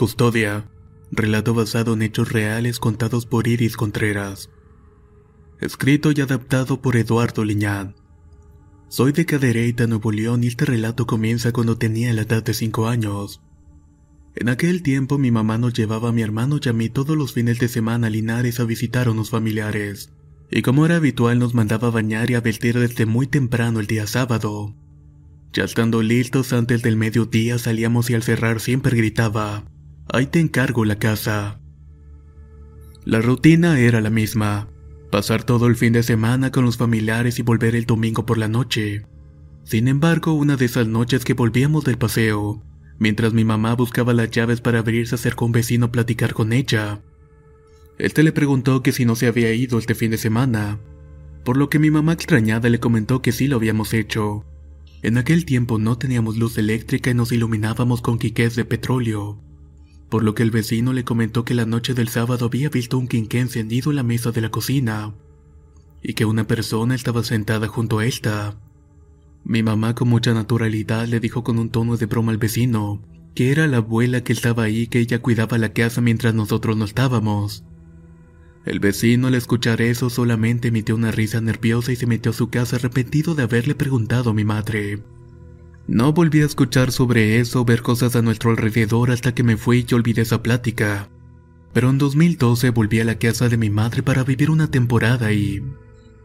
Custodia. Relato basado en hechos reales contados por Iris Contreras. Escrito y adaptado por Eduardo Liñán. Soy de Cadereyta, Nuevo León y este relato comienza cuando tenía la edad de 5 años. En aquel tiempo mi mamá nos llevaba a mi hermano y a mí todos los fines de semana a Linares a visitar a unos familiares. Y como era habitual nos mandaba a bañar y a vestir desde muy temprano el día sábado. Ya estando listos antes del mediodía salíamos y al cerrar siempre gritaba, ahí te encargo la casa. La rutina era la misma, pasar todo el fin de semana con los familiares y volver el domingo por la noche. Sin embargo, una de esas noches que volvíamos del paseo, mientras mi mamá buscaba las llaves para abrir se acercó un vecino a platicar con ella. Este le preguntó que si no se había ido este fin de semana, por lo que mi mamá extrañada le comentó que sí lo habíamos hecho. En aquel tiempo no teníamos luz eléctrica y nos iluminábamos con quiqués de petróleo por lo que el vecino le comentó que la noche del sábado había visto un quinqué encendido en la mesa de la cocina y que una persona estaba sentada junto a esta. Mi mamá con mucha naturalidad le dijo con un tono de broma al vecino que era la abuela que estaba ahí que ella cuidaba la casa mientras nosotros no estábamos. El vecino al escuchar eso solamente emitió una risa nerviosa y se metió a su casa arrepentido de haberle preguntado a mi madre. No volví a escuchar sobre eso ver cosas a nuestro alrededor hasta que me fui y olvidé esa plática. Pero en 2012 volví a la casa de mi madre para vivir una temporada y...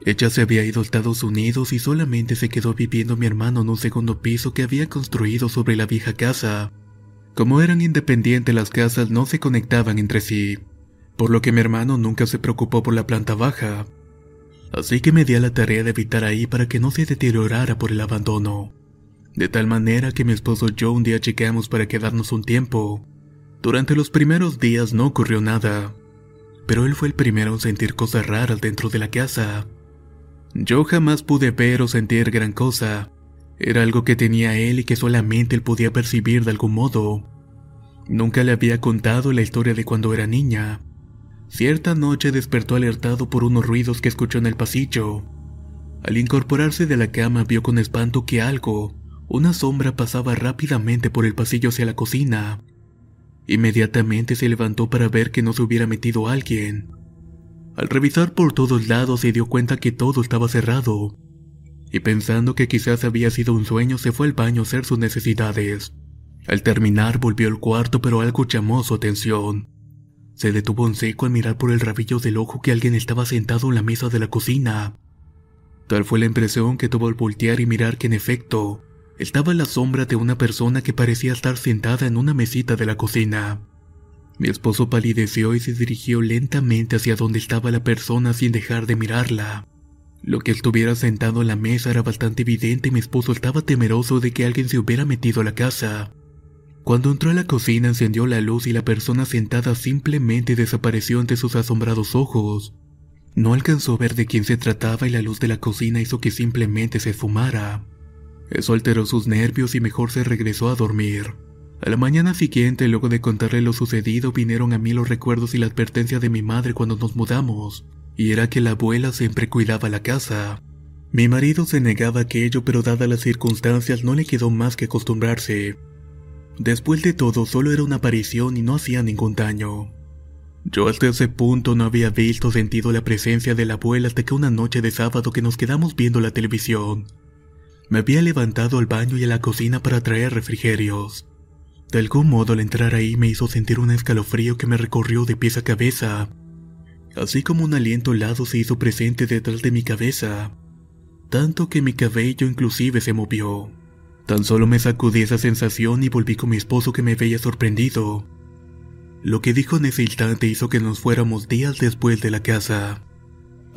Ella se había ido a Estados Unidos y solamente se quedó viviendo mi hermano en un segundo piso que había construido sobre la vieja casa. Como eran independientes las casas no se conectaban entre sí, por lo que mi hermano nunca se preocupó por la planta baja. Así que me di a la tarea de evitar ahí para que no se deteriorara por el abandono. De tal manera que mi esposo y yo un día chequeamos para quedarnos un tiempo. Durante los primeros días no ocurrió nada, pero él fue el primero en sentir cosas raras dentro de la casa. Yo jamás pude ver o sentir gran cosa. Era algo que tenía él y que solamente él podía percibir de algún modo. Nunca le había contado la historia de cuando era niña. Cierta noche despertó alertado por unos ruidos que escuchó en el pasillo. Al incorporarse de la cama vio con espanto que algo, una sombra pasaba rápidamente por el pasillo hacia la cocina. Inmediatamente se levantó para ver que no se hubiera metido alguien. Al revisar por todos lados se dio cuenta que todo estaba cerrado, y pensando que quizás había sido un sueño se fue al baño a hacer sus necesidades. Al terminar volvió al cuarto pero algo llamó su atención. Se detuvo en seco al mirar por el rabillo del ojo que alguien estaba sentado en la mesa de la cocina. Tal fue la impresión que tuvo al voltear y mirar que en efecto, estaba la sombra de una persona que parecía estar sentada en una mesita de la cocina. Mi esposo palideció y se dirigió lentamente hacia donde estaba la persona sin dejar de mirarla. Lo que estuviera sentado en la mesa era bastante evidente y mi esposo estaba temeroso de que alguien se hubiera metido a la casa. Cuando entró a la cocina encendió la luz y la persona sentada simplemente desapareció ante sus asombrados ojos. No alcanzó a ver de quién se trataba y la luz de la cocina hizo que simplemente se esfumara. Eso alteró sus nervios y mejor se regresó a dormir. A la mañana siguiente, luego de contarle lo sucedido, vinieron a mí los recuerdos y la advertencia de mi madre cuando nos mudamos, y era que la abuela siempre cuidaba la casa. Mi marido se negaba a aquello, pero dadas las circunstancias no le quedó más que acostumbrarse. Después de todo, solo era una aparición y no hacía ningún daño. Yo hasta ese punto no había visto sentido la presencia de la abuela hasta que una noche de sábado que nos quedamos viendo la televisión, me había levantado al baño y a la cocina para traer refrigerios. De algún modo al entrar ahí me hizo sentir un escalofrío que me recorrió de pies a cabeza, así como un aliento helado se hizo presente detrás de mi cabeza, tanto que mi cabello inclusive se movió. Tan solo me sacudí esa sensación y volví con mi esposo que me veía sorprendido. Lo que dijo en ese instante hizo que nos fuéramos días después de la casa.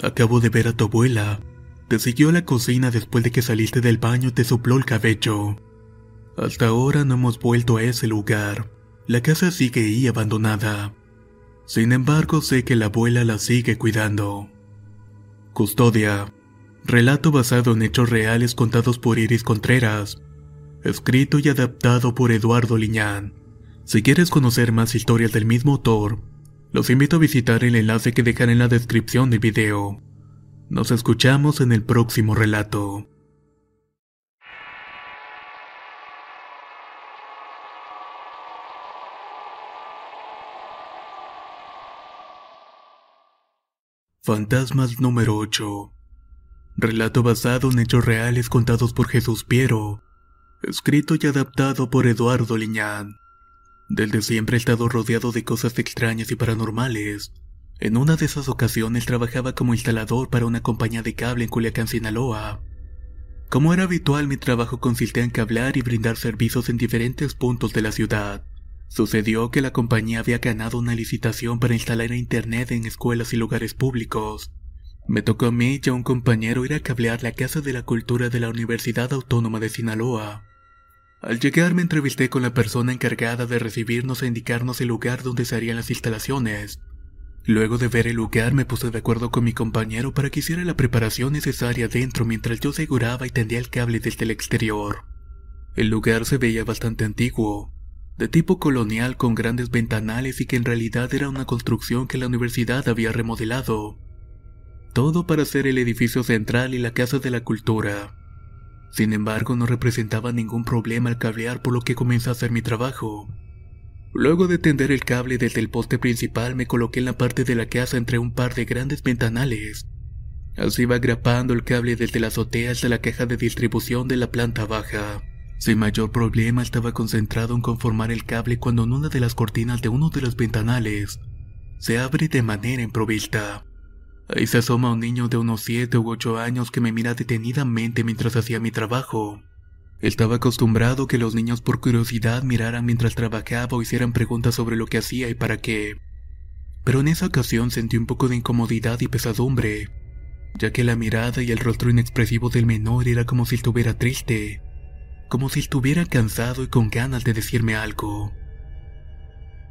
Acabo de ver a tu abuela. Te siguió a la cocina después de que saliste del baño y te sopló el cabello. Hasta ahora no hemos vuelto a ese lugar. La casa sigue ahí abandonada. Sin embargo, sé que la abuela la sigue cuidando. Custodia. Relato basado en hechos reales contados por Iris Contreras. Escrito y adaptado por Eduardo Liñán. Si quieres conocer más historias del mismo autor, los invito a visitar el enlace que dejaré en la descripción del video. Nos escuchamos en el próximo relato. Fantasmas número 8 Relato basado en hechos reales contados por Jesús Piero. Escrito y adaptado por Eduardo Liñán. Desde siempre he estado rodeado de cosas extrañas y paranormales. En una de esas ocasiones trabajaba como instalador para una compañía de cable en Culiacán, Sinaloa. Como era habitual, mi trabajo consistía en cablar y brindar servicios en diferentes puntos de la ciudad. Sucedió que la compañía había ganado una licitación para instalar internet en escuelas y lugares públicos. Me tocó a mí y a un compañero ir a cablear la Casa de la Cultura de la Universidad Autónoma de Sinaloa. Al llegar me entrevisté con la persona encargada de recibirnos e indicarnos el lugar donde se harían las instalaciones. Luego de ver el lugar me puse de acuerdo con mi compañero para que hiciera la preparación necesaria dentro mientras yo aseguraba y tendía el cable desde el exterior. El lugar se veía bastante antiguo, de tipo colonial con grandes ventanales y que en realidad era una construcción que la universidad había remodelado. Todo para ser el edificio central y la Casa de la Cultura. Sin embargo, no representaba ningún problema al cablear por lo que comencé a hacer mi trabajo. Luego de tender el cable desde el poste principal me coloqué en la parte de la casa entre un par de grandes ventanales. Así iba grapando el cable desde la azotea hasta la caja de distribución de la planta baja. Sin mayor problema estaba concentrado en conformar el cable cuando en una de las cortinas de uno de los ventanales se abre de manera improvista. Ahí se asoma un niño de unos 7 u 8 años que me mira detenidamente mientras hacía mi trabajo. Estaba acostumbrado que los niños por curiosidad miraran mientras trabajaba o hicieran preguntas sobre lo que hacía y para qué. Pero en esa ocasión sentí un poco de incomodidad y pesadumbre, ya que la mirada y el rostro inexpresivo del menor era como si estuviera triste, como si estuviera cansado y con ganas de decirme algo.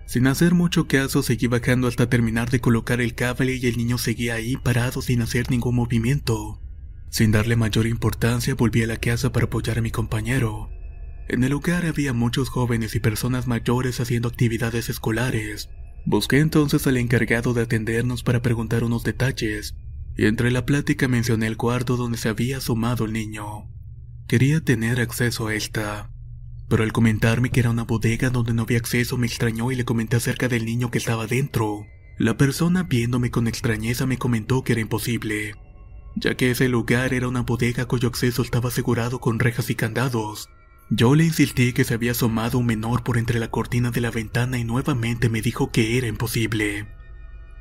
Sin hacer mucho caso seguí bajando hasta terminar de colocar el cable y el niño seguía ahí parado sin hacer ningún movimiento. Sin darle mayor importancia volví a la casa para apoyar a mi compañero. En el lugar había muchos jóvenes y personas mayores haciendo actividades escolares. Busqué entonces al encargado de atendernos para preguntar unos detalles, y entre la plática mencioné el cuarto donde se había asomado el niño. Quería tener acceso a esta, pero al comentarme que era una bodega donde no había acceso me extrañó y le comenté acerca del niño que estaba dentro. La persona viéndome con extrañeza me comentó que era imposible, ya que ese lugar era una bodega cuyo acceso estaba asegurado con rejas y candados. Yo le insistí que se había asomado un menor por entre la cortina de la ventana y nuevamente me dijo que era imposible.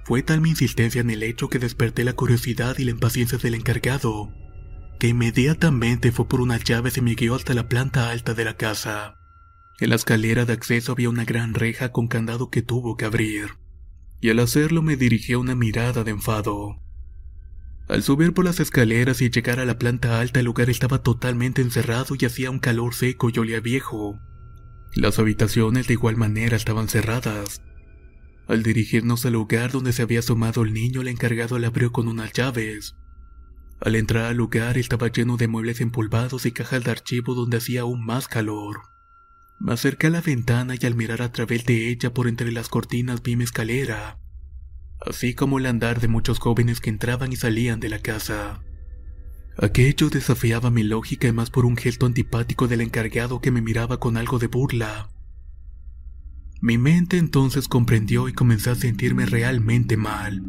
Fue tal mi insistencia en el hecho que desperté la curiosidad y la impaciencia del encargado, que inmediatamente fue por unas llaves y me guió hasta la planta alta de la casa. En la escalera de acceso había una gran reja con candado que tuvo que abrir, y al hacerlo me dirigió una mirada de enfado. Al subir por las escaleras y llegar a la planta alta el lugar estaba totalmente encerrado y hacía un calor seco y olía viejo. Las habitaciones de igual manera estaban cerradas. Al dirigirnos al lugar donde se había asomado el niño, el encargado le abrió con unas llaves. Al entrar al lugar estaba lleno de muebles empolvados y cajas de archivo donde hacía aún más calor. Me acerqué a la ventana y al mirar a través de ella por entre las cortinas vi mi escalera así como el andar de muchos jóvenes que entraban y salían de la casa. Aquello desafiaba mi lógica y más por un gesto antipático del encargado que me miraba con algo de burla. Mi mente entonces comprendió y comencé a sentirme realmente mal.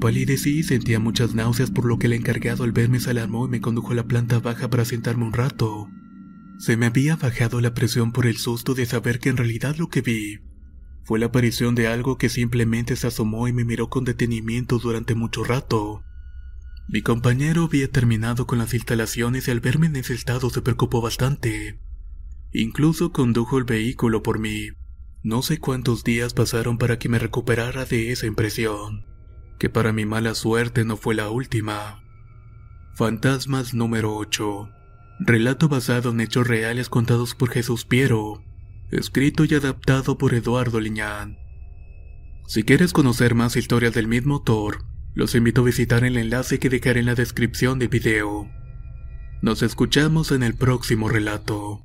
Palidecí y sentía muchas náuseas por lo que el encargado al verme se alarmó y me condujo a la planta baja para sentarme un rato. Se me había bajado la presión por el susto de saber que en realidad lo que vi fue la aparición de algo que simplemente se asomó y me miró con detenimiento durante mucho rato. Mi compañero había terminado con las instalaciones y al verme en ese estado se preocupó bastante. Incluso condujo el vehículo por mí. No sé cuántos días pasaron para que me recuperara de esa impresión, que para mi mala suerte no fue la última. Fantasmas número 8. Relato basado en hechos reales contados por Jesús Piero, escrito y adaptado por Eduardo Liñán. Si quieres conocer más historias del mismo autor, los invito a visitar el enlace que dejaré en la descripción del video. Nos escuchamos en el próximo relato.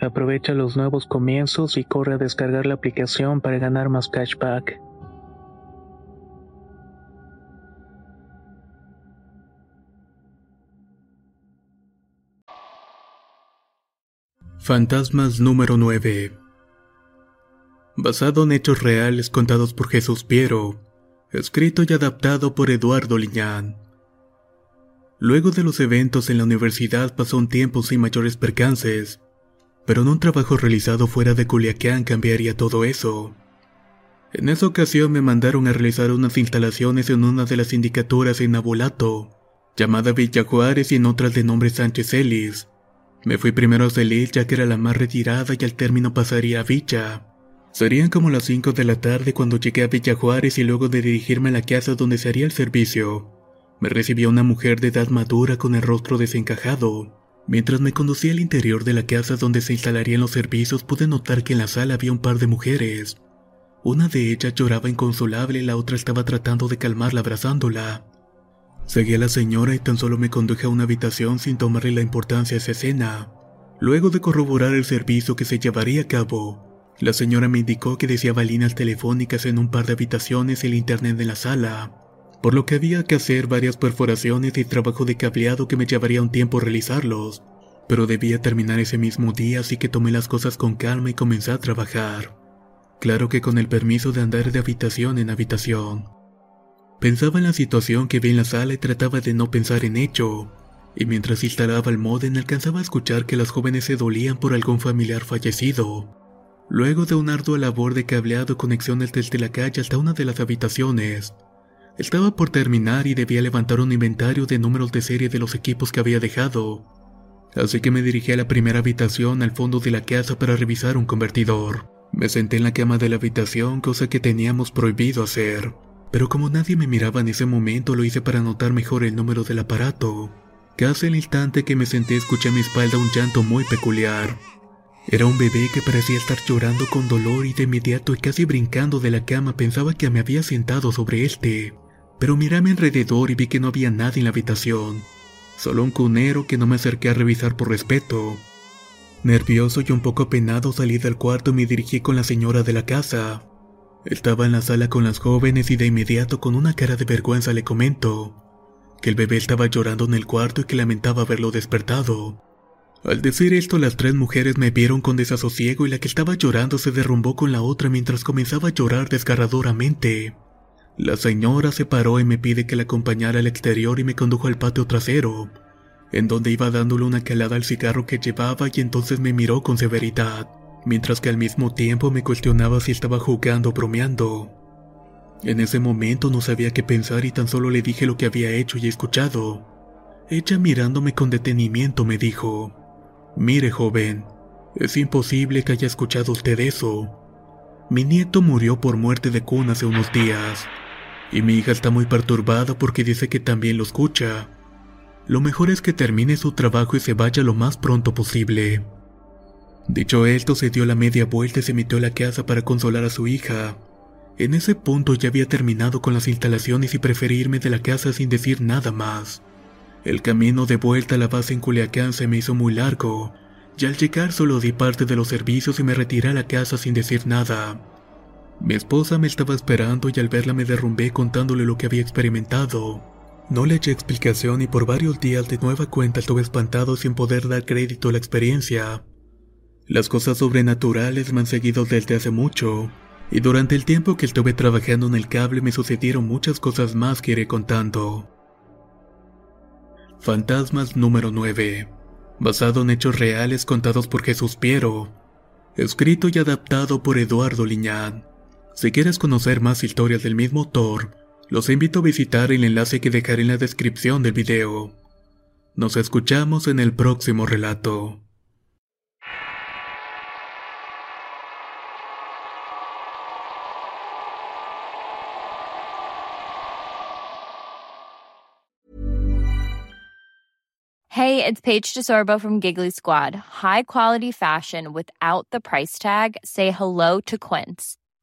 Aprovecha los nuevos comienzos y corre a descargar la aplicación para ganar más cashback. Fantasmas número 9 Basado en hechos reales contados por Jesús Piero, escrito y adaptado por Eduardo Liñán. Luego de los eventos en la universidad pasó un tiempo sin mayores percances, pero en un trabajo realizado fuera de Culiacán cambiaría todo eso. En esa ocasión me mandaron a realizar unas instalaciones en una de las sindicaturas en Nabolato, llamada Villa Juárez y en otras de nombre Sánchez Ellis. Me fui primero a Celis ya que era la más retirada y al término pasaría a Villa. Serían como las 5 de la tarde cuando llegué a Villa Juárez y luego de dirigirme a la casa donde se haría el servicio, me recibió una mujer de edad madura con el rostro desencajado. Mientras me conducía al interior de la casa donde se instalarían los servicios, pude notar que en la sala había un par de mujeres. Una de ellas lloraba inconsolable y la otra estaba tratando de calmarla abrazándola. Seguí a la señora y tan solo me conduje a una habitación sin tomarle la importancia a esa escena. Luego de corroborar el servicio que se llevaría a cabo, la señora me indicó que deseaba líneas telefónicas en un par de habitaciones y el internet en la sala. Por lo que había que hacer varias perforaciones y trabajo de cableado que me llevaría un tiempo realizarlos, pero debía terminar ese mismo día así que tomé las cosas con calma y comencé a trabajar. Claro que con el permiso de andar de habitación en habitación. Pensaba en la situación que vi en la sala y trataba de no pensar en ello, y mientras instalaba el modem alcanzaba a escuchar que las jóvenes se dolían por algún familiar fallecido. Luego de una ardua labor de cableado conexiones desde la calle hasta una de las habitaciones, estaba por terminar y debía levantar un inventario de números de serie de los equipos que había dejado, así que me dirigí a la primera habitación al fondo de la casa para revisar un convertidor. Me senté en la cama de la habitación, cosa que teníamos prohibido hacer, pero como nadie me miraba en ese momento lo hice para notar mejor el número del aparato. Casi al instante que me senté escuché a mi espalda un llanto muy peculiar. Era un bebé que parecía estar llorando con dolor y de inmediato y casi brincando de la cama pensaba que me había sentado sobre este. Pero miré a mi alrededor y vi que no había nadie en la habitación. Solo un cunero que no me acerqué a revisar por respeto. Nervioso y un poco apenado salí del cuarto y me dirigí con la señora de la casa. Estaba en la sala con las jóvenes y de inmediato con una cara de vergüenza le comento que el bebé estaba llorando en el cuarto y que lamentaba haberlo despertado. Al decir esto, las tres mujeres me vieron con desasosiego y la que estaba llorando se derrumbó con la otra mientras comenzaba a llorar desgarradoramente. La señora se paró y me pide que la acompañara al exterior y me condujo al patio trasero, en donde iba dándole una calada al cigarro que llevaba y entonces me miró con severidad, mientras que al mismo tiempo me cuestionaba si estaba jugando o bromeando. En ese momento no sabía qué pensar y tan solo le dije lo que había hecho y escuchado. Ella mirándome con detenimiento me dijo, Mire joven, es imposible que haya escuchado usted eso. Mi nieto murió por muerte de cuna hace unos días, y mi hija está muy perturbada porque dice que también lo escucha. Lo mejor es que termine su trabajo y se vaya lo más pronto posible. Dicho esto, se dio la media vuelta y se metió a la casa para consolar a su hija. En ese punto ya había terminado con las instalaciones y preferí irme de la casa sin decir nada más. El camino de vuelta a la base en Culiacán se me hizo muy largo, y al llegar solo di parte de los servicios y me retiré a la casa sin decir nada. Mi esposa me estaba esperando y al verla me derrumbé contándole lo que había experimentado. No le eché explicación y por varios días de nueva cuenta estuve espantado sin poder dar crédito a la experiencia. Las cosas sobrenaturales me han seguido desde hace mucho, y durante el tiempo que estuve trabajando en el cable me sucedieron muchas cosas más que iré contando. Fantasmas número 9. Basado en hechos reales contados por Jesús Piero. Escrito y adaptado por Eduardo Liñán. Si quieres conocer más historias del mismo autor, los invito a visitar el enlace que dejaré en la descripción del video. Nos escuchamos en el próximo relato. Hey, it's Paige DeSorbo from Giggly Squad. High quality fashion without the price tag. Say hello to Quince.